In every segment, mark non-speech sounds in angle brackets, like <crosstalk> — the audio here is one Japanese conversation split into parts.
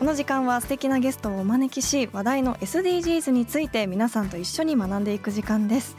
この時間は素敵なゲストをお招きし話題の SDGs について皆さんと一緒に学んでいく時間です、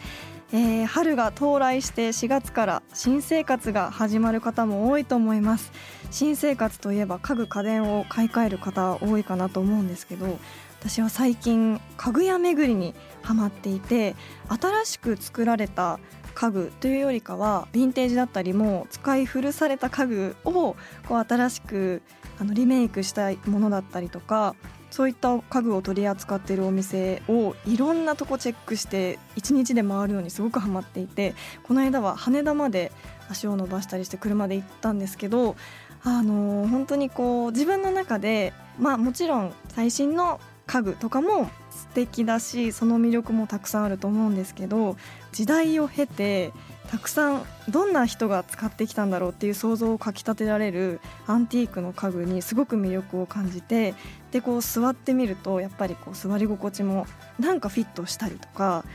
えー春が到来して4月から新生活が始まる方も多いと思います。新生活といえば家具家電を買い替える方多いかなと思うんですけど私は最近家具屋巡りにハマっていて新しく作られた家具というよりかはヴィンテージだったりも使い古された家具をこう新しくあのリメイクしたいものだったりとかそういった家具を取り扱っているお店をいろんなとこチェックして一日で回るのにすごくハマっていてこの間は羽田まで足を伸ばしたりして車で行ったんですけどあの本当にこう自分の中でまあもちろん最新の家具とかも素敵だしその魅力もたくさんあると思うんですけど時代を経てたくさんどんな人が使ってきたんだろうっていう想像をかきたてられるアンティークの家具にすごく魅力を感じてでこう座ってみるとやっぱりこう座り心地もなんかフィットしたりとか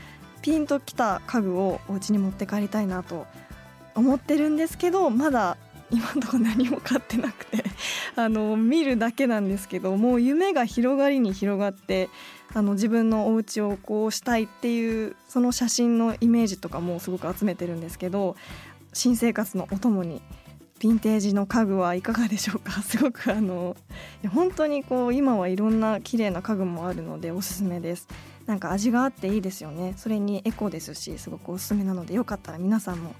ピンときた家具をお家に持って帰りたいなと思ってるんですけどまだ今のとこ何も買ってなくて <laughs> あの見るだけなんですけどもう夢が広がりに広がってあの自分のお家をこうしたいっていうその写真のイメージとかもすごく集めてるんですけど新生活のお供にヴィンテージの家具はいかがでしょうか？<laughs> すごくあの本当にこう今はいろんな綺麗な家具もあるのでおすすめです。なんか味があっていいですよね。それにエコですしすごくおすすめなのでよかったら皆さんも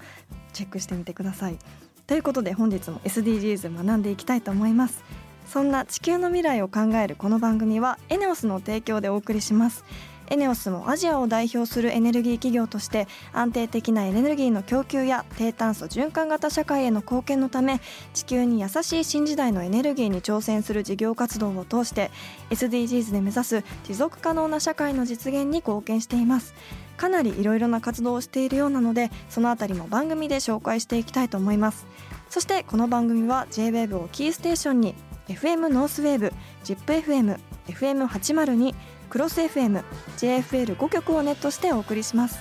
チェックしてみてください。ということで本日も SDGs 学んでいきたいと思います。そんな地球の未来を考えるこの番組はエネオスの提供でお送りします。エネオスもアジアを代表するエネルギー企業として安定的なエネルギーの供給や低炭素循環型社会への貢献のため地球に優しい新時代のエネルギーに挑戦する事業活動を通して SDGs で目指す持続可能な社会の実現に貢献しています。かなりいろいろな活動をしているようなのでそのあたりも番組で紹介していきたいと思います。そしてこの番組は JWAVE をキーステーションに FM ノースウェーブ ZIPFM FM802 クロス FM JFL5 曲をネットしてお送りします。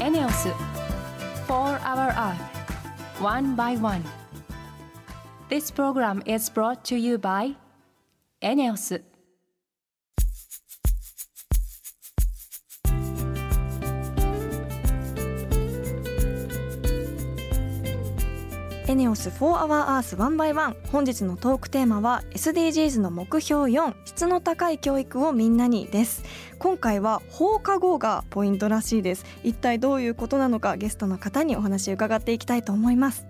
エネオス4 Hour Earth One by One This program is brought to you by エネオスエネオス4 Hour Earth 1 by 1本日のトークテーマは SDGs の目標4質の高い教育をみんなにです。今回は放課後がポイントらしいです。一体どういうことなのかゲストの方にお話伺っていきたいと思います。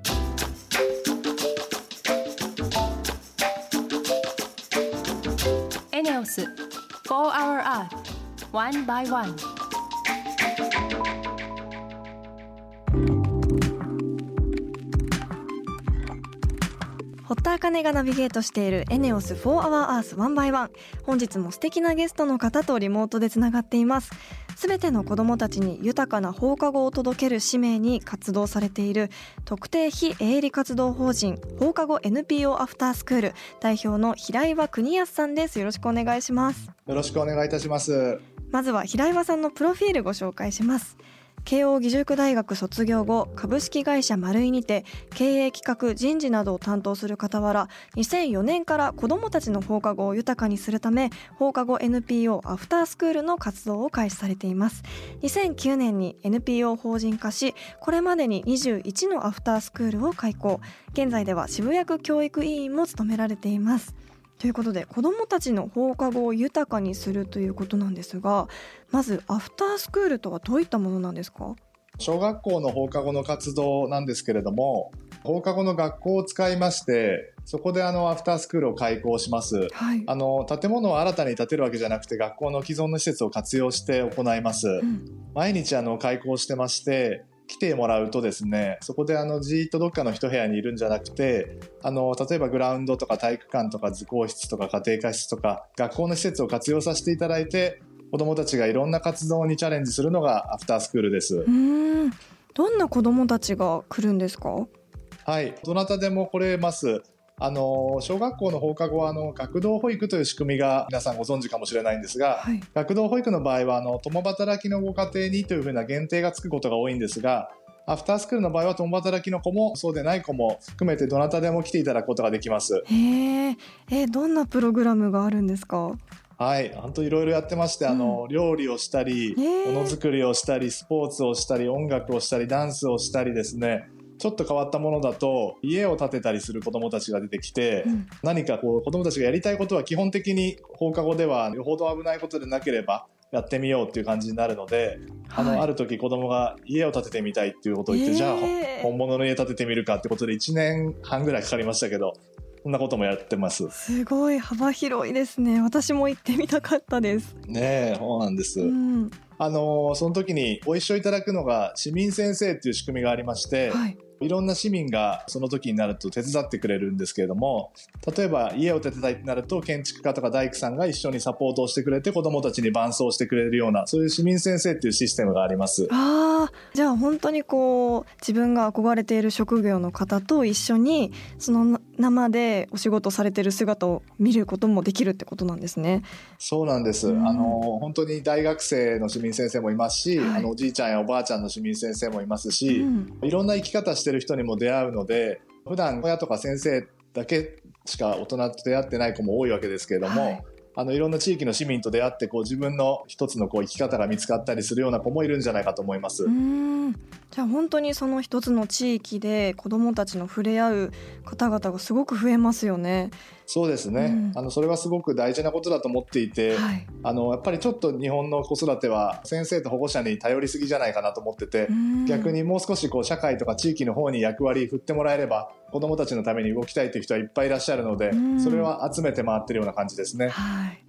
ス4 Hour Earth One by One. 堀田茜がナビゲートしているエネオス4 Hour Earth One by One 本日も素敵なゲストの方とリモートでつながっています。すべての子どもたちに豊かな放課後を届ける使命に活動されている特定非営利活動法人放課後 NPO アフタースクール代表の平岩邦康さんです。よろしくお願いします。よろしくお願いいたします。まずは平岩さんのプロフィールご紹介します慶應義塾大学卒業後株式会社マルイにて経営企画人事などを担当する傍ら2004年から子どもたちの放課後を豊かにするため放課後 NPO アフタースクールの活動を開始されています。2009年に NPO 法人化しこれまでに21のアフタースクールを開校。現在では渋谷区教育委員も務められています。ということで子どもたちの放課後を豊かにするということなんですがまずアフタースクールとはどういったものなんですか？小学校の放課後の活動なんですけれども、放課後の学校を使いまして、そこであのアフタースクールを開校します。はい、あの建物を新たに建てるわけじゃなくて学校の既存の施設を活用して行います。うん毎日あの開校してまして、来来てもらうとですねそこであのじーっとどっかの一部屋にいるんじゃなくてあの例えばグラウンドとか体育館とか図工室とか家庭科室とか学校の施設を活用させていただいて子どもたちがいろんな活動にチャレンジするのがアフタースクールです。うんどんな子どもたちが来るんですか？はい、どなたでも来れます。あの小学校の放課後はあの学童保育という仕組みが皆さんご存知かもしれないんですが、はい。学童保育の場合はあの共働きのご家庭にというふうな限定がつくことが多いんですがアフタースクールの場合は共働きの子もそうでない子も含めてどなたでも来ていただくことができます。へええどんなプログラムがあるんですか？はい、本当いろいろやってまして、あの料理をしたり、ものづくりをしたり、スポーツをしたり、音楽をしたり、ダンスをしたりですね。ちょっと変わったものだと家を建てたりする子どもたちが出てきて、うん。何かこう子どもたちがやりたいことは基本的に放課後ではよほど危ないことでなければやってみようっていう感じになるので、あのはい。ある時子どもが家を建ててみたいっていうことを言って、へー。じゃあ本物の家建ててみるかってことで1年半ぐらいかかりましたけどそんなこともやってます。すごい幅広いですね。私も行ってみたかったです。ねえそうなんです。うん。あのその時にご一緒いただくのが市民先生っていう仕組みがありまして、はいいろんな市民がその時になると手伝ってくれるんですけれども例えば家を建てたいってなると建築家とか大工さんが一緒にサポートをしてくれて子どもたちに伴走してくれるようなそういう市民先生っていうシステムがあります。あーじゃあ本当にこう自分が憧れている職業の方と一緒にその生でお仕事されてる姿を見ることもできるってことなんですね。そうなんです、うんあの本当に大学生の市民先生もいますし、はいあのおじいちゃんやおばあちゃんの市民先生もいますし、うんいろんな生き方してる人にも出会うので普段親とか先生だけしか大人と出会ってない子も多いわけですけれども、はいあのいろんな地域の市民と出会ってこう自分の一つのこう生き方が見つかったりするような子もいるんじゃないかと思います。じゃあ本当にその一つの地域で子どもたちの触れ合う方々がすごく増えますよね。そうですね、うん。あのそれはすごく大事なことだと思っていて、はい、あのやっぱりちょっと日本の子育ては先生と保護者に頼りすぎじゃないかなと思ってて、逆にもう少しこう社会とか地域の方に役割振ってもらえれば子どもたちのために動きたいという人はいっぱいいらっしゃるので、うん。それは集めて回ってるような感じですね。はい、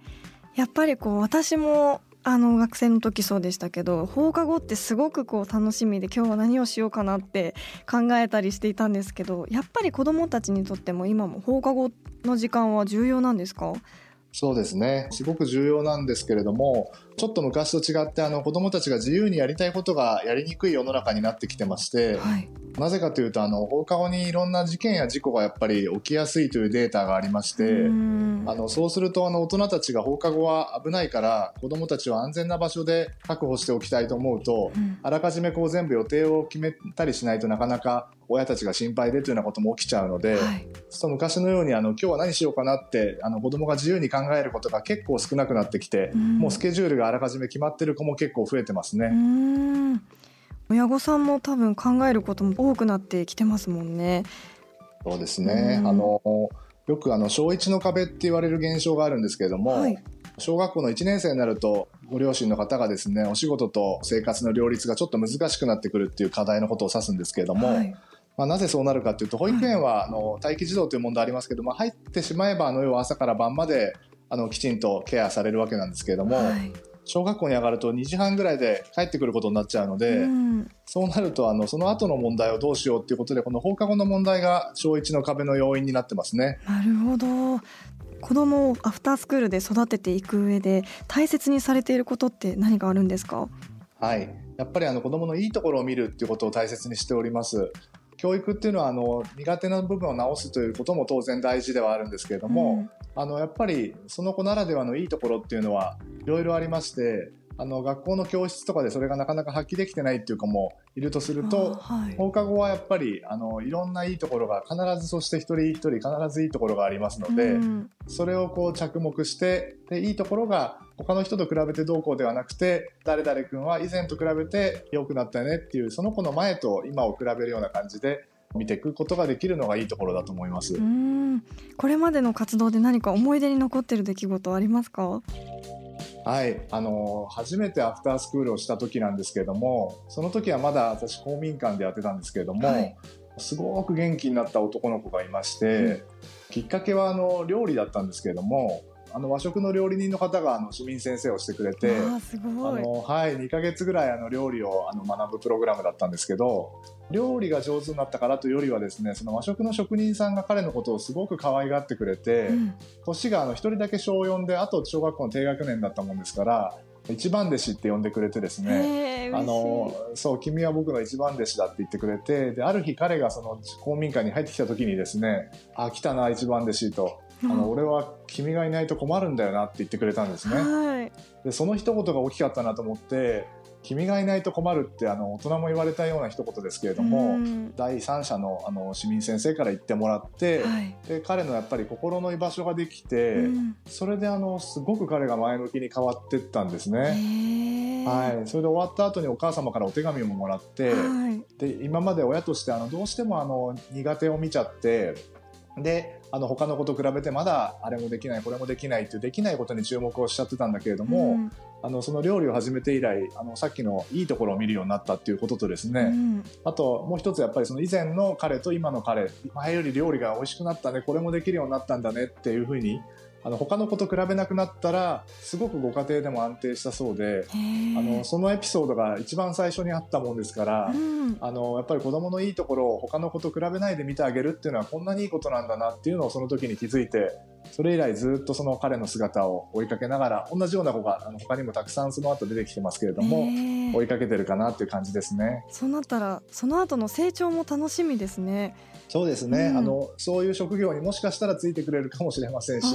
やっぱりこう私もあの学生の時そうでしたけど放課後ってすごくこう楽しみで今日は何をしようかなって考えたりしていたんですけどやっぱり子どもたちにとっても今も放課後の時間は重要なんですか？そうですね。すごく重要なんですけれどもちょっと昔と違ってあの子どもたちが自由にやりたいことがやりにくい世の中になってきてまして、はい、なぜかというとあの放課後にいろんな事件や事故がやっぱり起きやすいというデータがありまして。うんあのそうするとあの大人たちが放課後は危ないから子どもたちを安全な場所で確保しておきたいと思うとうんあらかじめこう全部予定を決めたりしないとなかなか親たちが心配でというようなことも起きちゃうので、はい昔のようにあの今日は何しようかなってあの子どもが自由に考えることが結構少なくなってきて、うんもうスケジュールがあらかじめ決まってる子も結構増えてますね。うん親御さんも多分考えることも多くなってきてますもんね。そうですね、うん。あのよくあの小1の壁って言われる現象があるんですけれども、はい。小学校の1年生になるとご両親の方がですねお仕事と生活の両立がちょっと難しくなってくるっていう課題のことを指すんですけれども、はい。まあ、なぜそうなるかというと保育園はあの待機児童という問題ありますけども入ってしまえばあの要は朝から晩まであのきちんとケアされるわけなんですけれども、はい小学校に上がると2時半ぐらいで帰ってくることになっちゃうので、うん。そうなるとあのその後の問題をどうしようっていうことでこの放課後の問題が小1の壁の要因になってますね。なるほど。子供をアフタースクールで育てていく上で大切にされていることって何かあるんですか？はい、やっぱりあの子どものいいところを見るっていうことを大切にしております。教育っていうのはあの苦手な部分を直すということも当然大事ではあるんですけれども、あのやっぱりその子ならではのいいところっていうのはいろいろありましてあの学校の教室とかでそれがなかなか発揮できてないっていう子もいるとするうんとあはい。放課後はやっぱりあのいろんないいところが必ずそして一人一人必ずいいところがありますので、うん。それをこう着目してでいいところが他の人と比べてどうこうではなくて誰々君は以前と比べて良くなったよねっていうその子の前と今を比べるような感じで見ていくことができるのがいいところだと思います。うん。これまでの活動で何か思い出に残ってる出来事ありますか？はい、あの初めてアフタースクールをした時なんですけれどもその時はまだ私公民館でやってたんですけれども、はい。すごく元気になった男の子がいまして、きっかけはあの料理だったんですけれどもあの和食の料理人の方があの市民先生をしてくれてあすごい。あの、はい、2か月ぐらいあの料理をあの学ぶプログラムだったんですけど料理が上手になったからというよりはですねその和食の職人さんが彼のことをすごく可愛がってくれて、うん、年があの1人だけ小4であと小学校の低学年だったもんですから一番弟子って呼んでくれてですね、あのそう君は僕の一番弟子だって言ってくれてである日彼がその公民館に入ってきた時にですねあ来たな一番弟子と。あの俺は君がいないと困るんだよなって言ってくれたんですね。はい、でその一言が大きかったなと思って君がいないと困るってあの大人も言われたような一言ですけれども、うん、第三者のあの市民先生から言ってもらって、はい、で彼のやっぱり心の居場所ができて、うん、それであのすごく彼が前向きに変わっていったんですね。はい、それで終わった後にお母様からお手紙ももらって、はい、で今まで親としてあのどうしてもあの苦手を見ちゃってであの他の子と比べてまだあれもできないこれもできないっていうできないことに注目をしちゃってたんだけれども、うん、あのその料理を始めて以来あのさっきのいいところを見るようになったっていうこととですね、うん、あともう一つやっぱりその以前の彼と今の彼前より料理が美味しくなったねこれもできるようになったんだねっていうふうにあの他の子と比べなくなったらすごくご家庭でも安定したそうであのそのエピソードが一番最初にあったもんですから、うん、あのやっぱり子供のいいところを他の子と比べないで見てあげるっていうのはこんなにいいことなんだなっていうのをその時に気づいてそれ以来ずっとその彼の姿を追いかけながら同じような子があの他にもたくさんその後出てきてますけれども追いかけてるかなっていう感じですね。そうなったらその後の成長も楽しみですね。そうですね、うん、あのそういう職業にもしかしたらついてくれるかもしれませんし。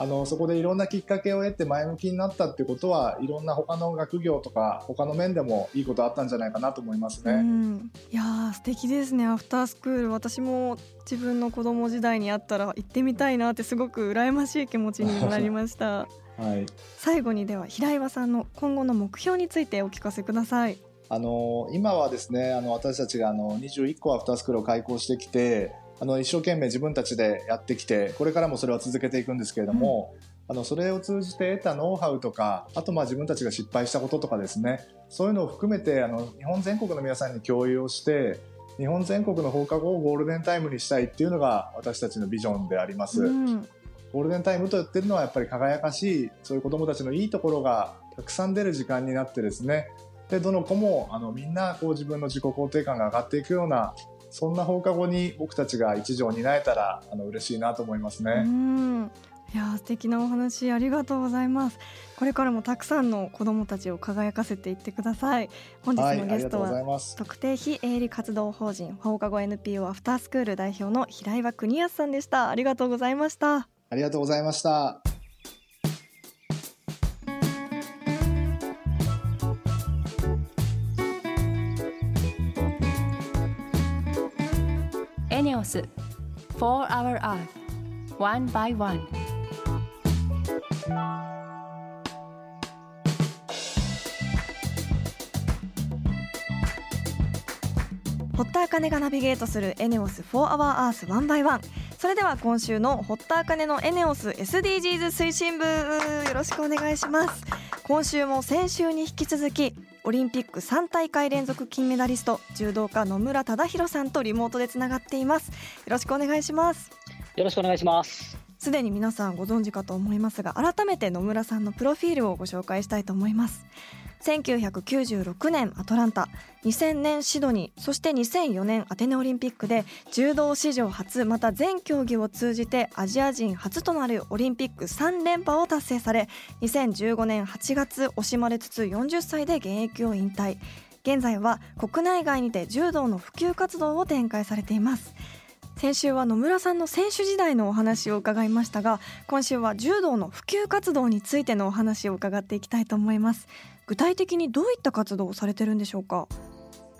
あのそこでいろんなきっかけを得て前向きになったってことはいろんな他の学業とか他の面でもいいことあったんじゃないかなと思いますね。うん、いや素敵ですねアフタースクール私も自分の子供時代にあったら行ってみたいなってすごく羨ましい気持ちになりました。<laughs> はい、最後にでは平岩さんの今後の目標についてお聞かせください。あの今はですねあの私たちがあの21個アフタースクールを開講してきてあの一生懸命自分たちでやってきてこれからもそれは続けていくんですけれども、うん、あのそれを通じて得たノウハウとかあとまあ自分たちが失敗したこととかですね。そういうのを含めてあの日本全国の皆さんに共有をして日本全国の放課後をゴールデンタイムにしたいっていうのが私たちのビジョンであります。うん。ゴールデンタイムと言ってるのはやっぱり輝かしいそういう子どもたちのいいところがたくさん出る時間になってですね。でどの子もあのみんなこう自分の自己肯定感が上がっていくようなそんな放課後に僕たちが一助を担えたらあの嬉しいなと思いますね。うん。いや素敵なお話ありがとうございます。これからもたくさんの子どもたちを輝かせていってください。本日のゲストは、はい、特定非営利活動法人放課後 NPO アフタースクール代表の平岩邦康さんでした。ありがとうございました。ありがとうございました ENEOS For Our Earth One by One. 堀田茜がナビゲートするエネオス For Our Earth One by One それでは今週の堀田茜のエネオス SDGs 推進部よろしくお願いします。今週も先週に引き続きオリンピック3大会連続金メダリスト柔道家野村忠宏さんとリモートでつながっています。よろしくお願いします。よろしくお願いします。すでに皆さんご存知かと思いますが改めて野村さんのプロフィールをご紹介したいと思います1996年アトランタ。2000年シドニー。そして2004年アテネオリンピックで柔道史上初また全競技を通じてアジア人初となるオリンピック3連覇を達成され2015年8月惜しまれつつ40歳で現役を引退。現在は国内外にて柔道の普及活動を展開されています。先週は野村さんの選手時代のお話を伺いましたが今週は柔道の普及活動についてのお話を伺っていきたいと思います。具体的にどういった活動をされてるんでしょうか？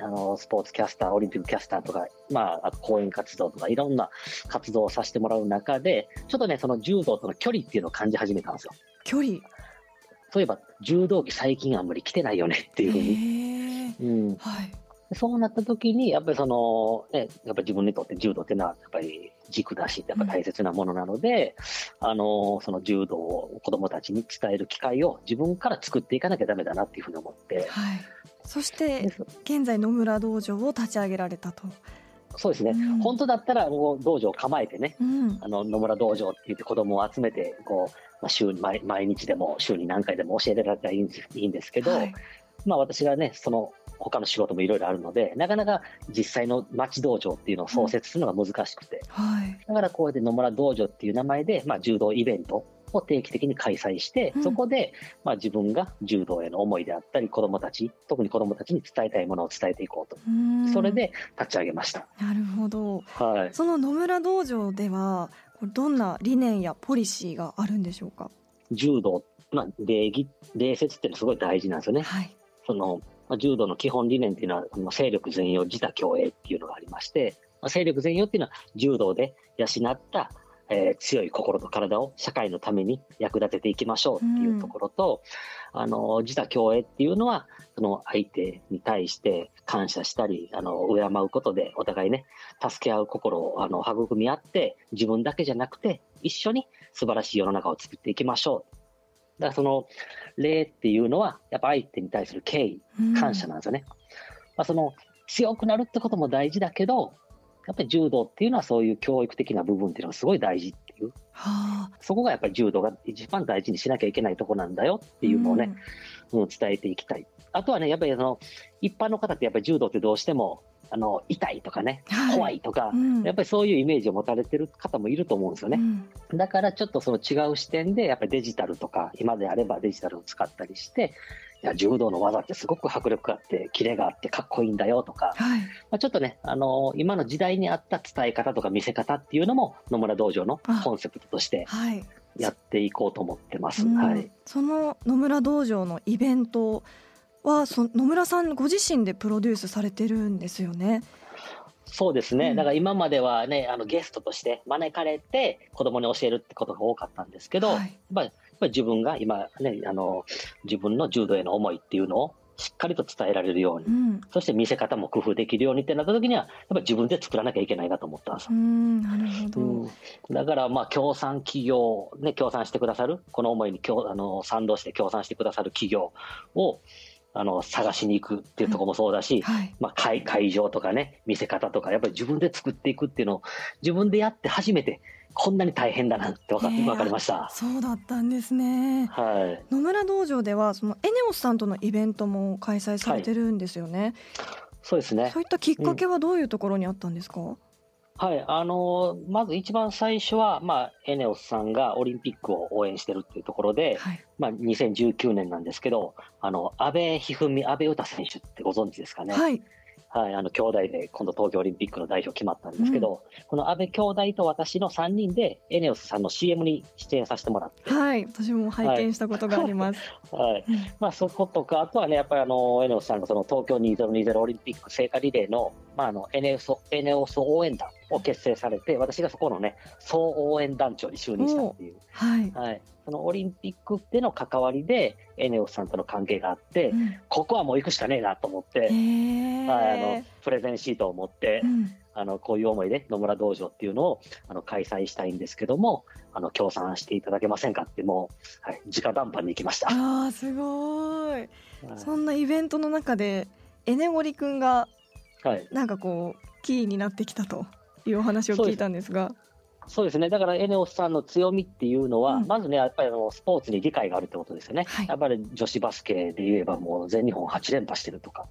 あのスポーツキャスター、オリンピックキャスターとか、まあ、講演活動とか、いろんな活動をさせてもらう中で、ちょっとね、その柔道との距離っていうのを感じ始めたんですよ。距離？そういえば、柔道着最近あんまり来てないよねっていうふうに。うん。はい、そうなった時に、やっぱりその、ね、やっぱり自分にとって柔道っていうのは、やっぱり軸だし、やっぱ大切なものなので、うん、あの、その柔道を子供たちに伝える機会を自分から作っていかなきゃダメだなっていうふうに思って。はい。そして、現在野村道場を立ち上げられたと。そうですね、うん、本当だったらもう道場を構えてね、うん、あの野村道場って言って子供を集めてこう、まあ、週毎毎日でも週に何回でも教えられたらいいんいいんですけど、はい、まあ、私がねその他の仕事もいろいろあるのでなかなか実際の町道場っていうのを創設するのが難しくて、うんはい、だからこうやって野村道場っていう名前で、まあ、柔道イベントを定期的に開催して、そこで、まあ、自分が柔道への思いであったり、子どもたち、特に子どもたちに伝えたいものを伝えていこうと、それで立ち上げました。なるほど、はい、その野村道場では、どんな理念やポリシーがあるんでしょうか？柔道、まあ、礼儀、礼節っていうのはすごい大事なんですよね。はい、そのまあ、柔道の基本理念っていうのは、勢力全容、自他共栄っていうのがありまして、まあ、勢力全容っていうのは柔道で養ったえー、強い心と体を社会のために役立てていきましょうっていうところと、うん、あの自他共栄っていうのはその相手に対して感謝したりあの敬うことでお互いね助け合う心をあの育み合って自分だけじゃなくて一緒に素晴らしい世の中を作っていきましょうだからその礼っていうのはやっぱ相手に対する敬意感謝なんですよね、うん、まあ、その強くなるってことも大事だけどやっぱり柔道っていうのはそういう教育的な部分っていうのがすごい大事っていう、はあ、そこがやっぱり柔道が一番大事にしなきゃいけないとこなんだよっていうのをね、うん、伝えていきたい。あとはね、やっぱりその一般の方ってやっぱり柔道ってどうしてもあの痛いとかね、はい、怖いとか、うん、やっぱりそういうイメージを持たれてる方もいると思うんですよね。うん、だからちょっとその違う視点で、やっぱりデジタルとか、今であればデジタルを使ったりして、いや柔道の技ってすごく迫力があって、キレがあってかっこいいんだよとか、はい、まあ、ちょっとね、あのー、今の時代に合った伝え方とか見せ方っていうのも、野村道場のコンセプトとしてやっていこうと思ってます。はい、その野村道場のイベントはそ野村さんご自身でプロデュースされてるんですよね？そうですね、うん、だから今まではね、あのゲストとして招かれて、子供に教えるってことが多かったんですけど、はい、やっぱりぱり自分が今ね、あの、自分の柔道への思いっていうのをしっかりと伝えられるように、うん、そして見せ方も工夫できるようにってなった時には、やっぱり自分で作らなきゃいけないなと思ったんです。なるほど、うん、だから、まあ、協賛企業、ね、協賛してくださる、この思いにあの賛同して協賛してくださる企業を、あの探しに行くっていうところもそうだし、はい、まあ会、会場とかね、見せ方とか、やっぱり自分で作っていくっていうのを、自分でやって初めてこんなに大変だなって分か,、分かりました。そうだったんですね、はい、野村道場ではそのエネオスさんとのイベントも開催されてるんですよね、はい、そうですね。そういったきっかけはどういうところにあったんですか、うんはい、あのー、まず一番最初は、まあ、エネオスさんがオリンピックを応援してるっていうところで、はい、まあ、2019年なんですけど、あの、安倍一二三、安倍詩選手ってご存知ですかね？はい。はい、あの兄弟で今度東京オリンピックの代表決まったんですけど、うん、この安倍兄弟と私の3人でエネオスさんの CM に出演させてもらって。はい。私も拝見したことがあります、はい、はい、まあ、そことかあとはねやっぱりあのエネオスさんのその東京2020オリンピック聖火リレーの,、まあ、あのエネオスエネオス応援団を結成されて私がそこのね総応援団長に就任したっていう、はい、はい、そのオリンピックでの関わりでエネオスさんとの関係があって、うん、ここはもう行くしかねえなと思って、はい、あのプレゼンシートを持って、うん、あのこういう思いで野村道場っていうのをあの開催したいんですけどもあの協賛していただけませんかってもう、はい、直談判に行きました。あすごい、はい、そんなイベントの中でエネゴリ君がなんかこうキーになってきたというお話を聞いたんですが。そうですね、だからエネオスさんの強みっていうのは、うん、まずね、やっぱりあのスポーツに理解があるってことですよね、はい、やっぱり女子バスケで言えば、もう全日本8連覇してるとか、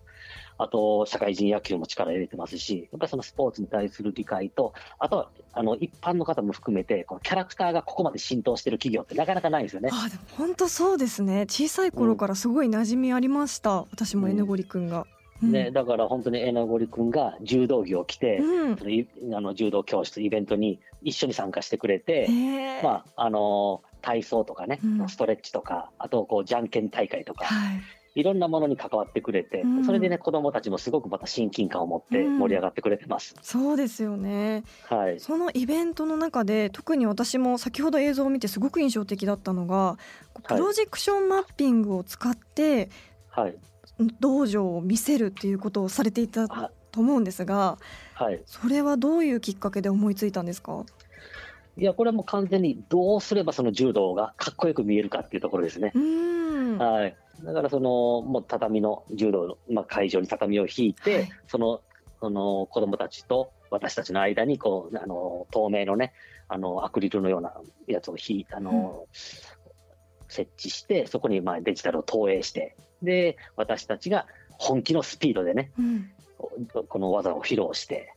あと社会人野球も力入れてますし、やっぱりそのスポーツに対する理解と、あとはあの一般の方も含めて、このキャラクターがここまで浸透してる企業ってなかなかないですよね。あでも本当そうですね、小さい頃からすごい馴染みありました、うん、私もエネゴリ君が。ね、だから本当にえなごり君が柔道着を着て、うん、あの柔道教室イベントに一緒に参加してくれて、まああの体操とかね、うん、ストレッチとかあとこうじゃんけん大会とか、はい、いろんなものに関わってくれて、うん、それでね子どもたちもすごくまた親近感を持って盛り上がってくれてます、そうですよね、はい、そのイベントの中で特に私も先ほど映像を見てすごく印象的だったのがプロジェクションマッピングを使って、はい、道場を見せるっていうことをされていたと思うんですが、はい、それはどういうきっかけで思いついたんですか？いや、これはもう完全にどうすればその柔道がかっこよく見えるかっていうところですね。はい。だからその、もう畳の柔道の、まあ、会場に畳を引いて、はい、その、その子供たちと私たちの間にこうあの透明のねあのアクリルのようなやつを引いあの、うん、設置してそこにまあデジタルを投影してで私たちが本気のスピードでね、うん、この技を披露して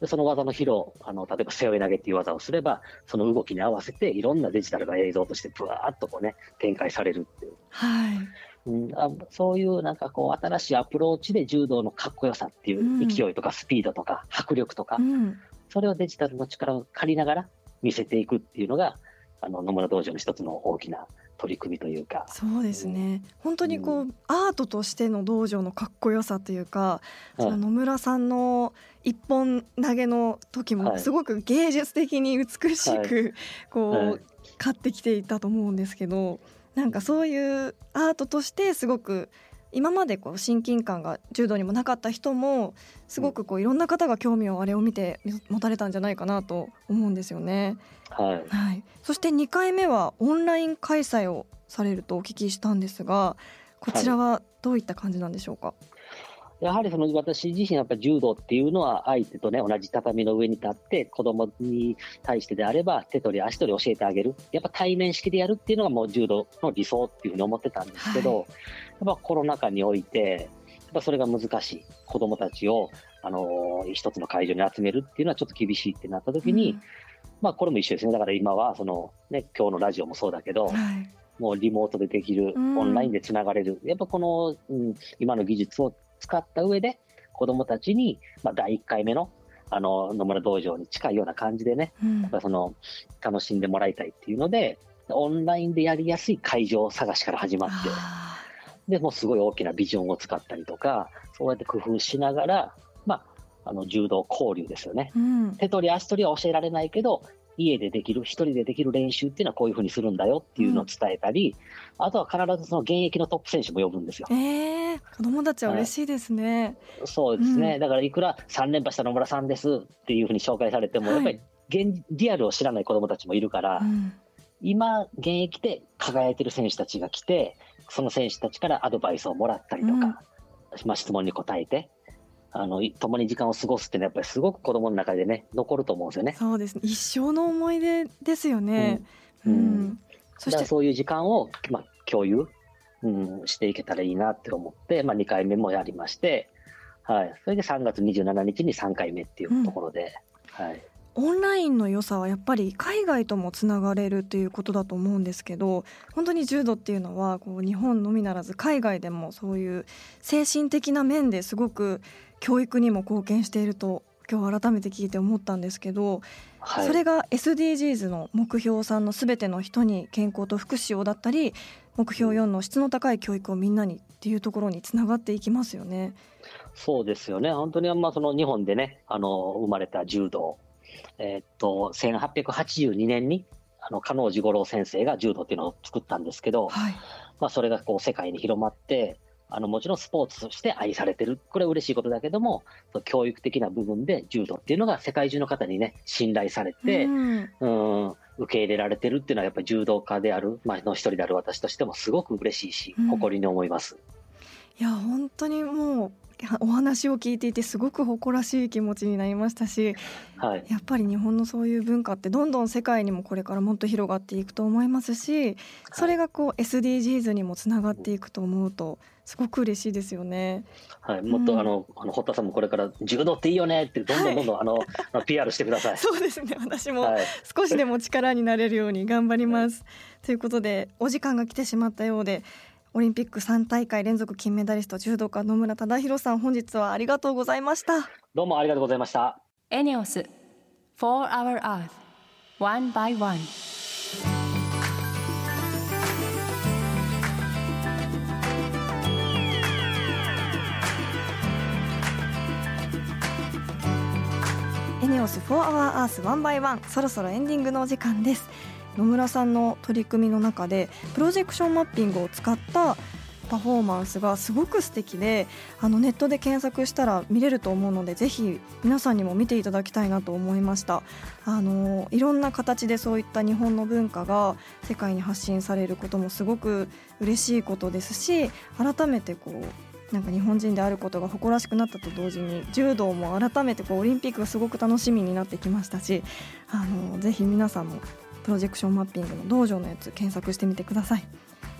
でその技の披露あの例えば背負い投げっていう技をすればその動きに合わせていろんなデジタルが映像としてぶわーっとこうね展開されるっていう。はい。うん、あそういうなんかこう新しいアプローチで柔道のかっこよさっていう勢いとかスピードとか迫力とか、うん、それをデジタルの力を借りながら見せていくっていうのがあの野村道場の一つの大きな取り組みというか。そうですね、うん、本当にこう、うん、アートとしての道場のかっこよさというか、その野村さんの一本投げの時もすごく芸術的に美しく、はい、こう、はい、勝ってきていたと思うんですけどなんかそういうアートとしてすごく今までこう親近感が柔道にもなかった人もすごくこういろんな方が興味をあれを見て持たれたんじゃないかなと思うんですよね。はい、はい、そして2回目はオンライン開催をされるとお聞きしたんですがこちらはどういった感じなんでしょうか、はいやはりその私自身やっぱ柔道っていうのは相手とね同じ畳の上に立って子供に対してであれば手取り足取り教えてあげる。やっぱ対面式でやるっていうのがもう柔道の理想っていうふうに思ってたんですけど、はい、やっぱコロナ禍においてやっぱそれが難しい子供たちをあのー、一つの会場に集めるっていうのはちょっと厳しいってなった時に、うん、まあこれも一緒ですね。だから今はそのね今日のラジオもそうだけど、はい。もうリモートでできる、オンラインでつながれる、やっぱこの、うん、今の技術を使った上で、子供たちに、まあ、第1回目のあの野村道場に近いような感じでね、うん、やっぱその楽しんでもらいたいっていうので、オンラインでやりやすい会場探しから始まって、でもうすごい大きなビジョンを使ったりとか、そうやって工夫しながら、まあ、あの柔道交流ですよね、うん、手取り足取りは教えられないけど、家でできる、一人でできる練習っていうのはこういうふうにするんだよっていうのを伝えたり、うん、あとは必ずその現役のトップ選手も呼ぶんですよ。えー、子供たちは嬉しいですね。はい、そうですね、うん、だからいくら3連覇した野村さんですっていうふうに紹介されても、はい、やっぱり現リアルを知らない子供たちもいるから、うん、今、現役で輝いてる選手たちが来て、その選手たちからアドバイスをもらったりとか、まあ、質問に答えて、あの共に時間を過ごすっていうのはやっぱりすごく子供の中でね残ると思うんですよね。そうですね。一生の思い出ですよね。うん。うん、そしてそういう時間をまあ共有、うん、していけたらいいなって思って、まあ2回目もやりまして、はい。それで3月27日に3回目っていうところで、うん、はい。オンラインの良さはやっぱり海外ともつながれるということだと思うんですけど本当に柔道っていうのはこう日本のみならず海外でもそういう精神的な面ですごく教育にも貢献していると今日改めて聞いて思ったんですけど、はい、それが SDGs の目標3のすべての人に健康と福祉をだったり目標4の質の高い教育をみんなにっていうところにつながっていきますよね。そうですよね本当にあんまその日本でねあの生まれた柔道、えー、っと1882年にあの加納治五郎先生が柔道っていうのを作ったんですけど、はい、まあ、それがこう世界に広まってあのもちろんスポーツとして愛されてる、これは嬉しいことだけども、教育的な部分で柔道っていうのが世界中の方にね、信頼されて、うん、うん受け入れられてるっていうのは、やっぱり柔道家である、まあの一人である私としてもすごく嬉しいし、誇りに思います。いや本当にもうお話を聞いていてすごく誇らしい気持ちになりましたし、はい、やっぱり日本のそういう文化ってどんどん世界にもこれからもっと広がっていくと思いますしそれがこう SDGs にもつながっていくと思うとすごく嬉しいですよね。はい、もっと、うん、あの、あの堀田さんもこれから柔道っていいよねってどんどんどんどん、はい、あの、あの PR してください。そうですね。私も少しでも力になれるように頑張ります。はい、ということでお時間が来てしまったようで。オリンピック3大会連続金メダリスト柔道家野村忠宏さん本日はありがとうございました。どうもありがとうございました。エネオス4 Hour Earth One by One. エネオス4 Hour Earth One by One そろそろエンディングのお時間です野村さんの取り組みの中でプロジェクションマッピングを使ったパフォーマンスがすごく素敵であのネットで検索したら見れると思うのでぜひ皆さんにも見ていただきたいなと思いました。あのいろんな形でそういった日本の文化が世界に発信されることもすごく嬉しいことですし改めてこうなんか日本人であることが誇らしくなったと同時に柔道も改めてこうオリンピックがすごく楽しみになってきましたしあのぜひ皆さんもプロジェクションマッピングの道場のやつ検索してみてください。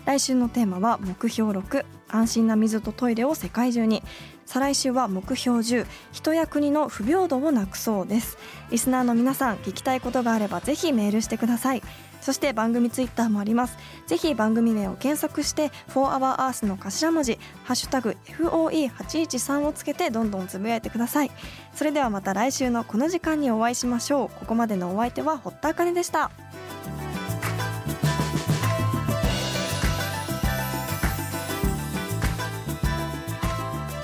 来週のテーマは目標6安心な水とトイレを世界中に。再来週は目標10人や国の不平等をなくそうです。リスナーの皆さん聞きたいことがあればぜひメールしてください。そして番組ツイッターもあります。ぜひ番組名を検索して「4HourEarth」の頭文字「ハッシュタグ #FOE813」をつけてどんどんつぶやいてください。それではまた来週のこの時間にお会いしましょう。ここまでのお相手は堀田茜でした。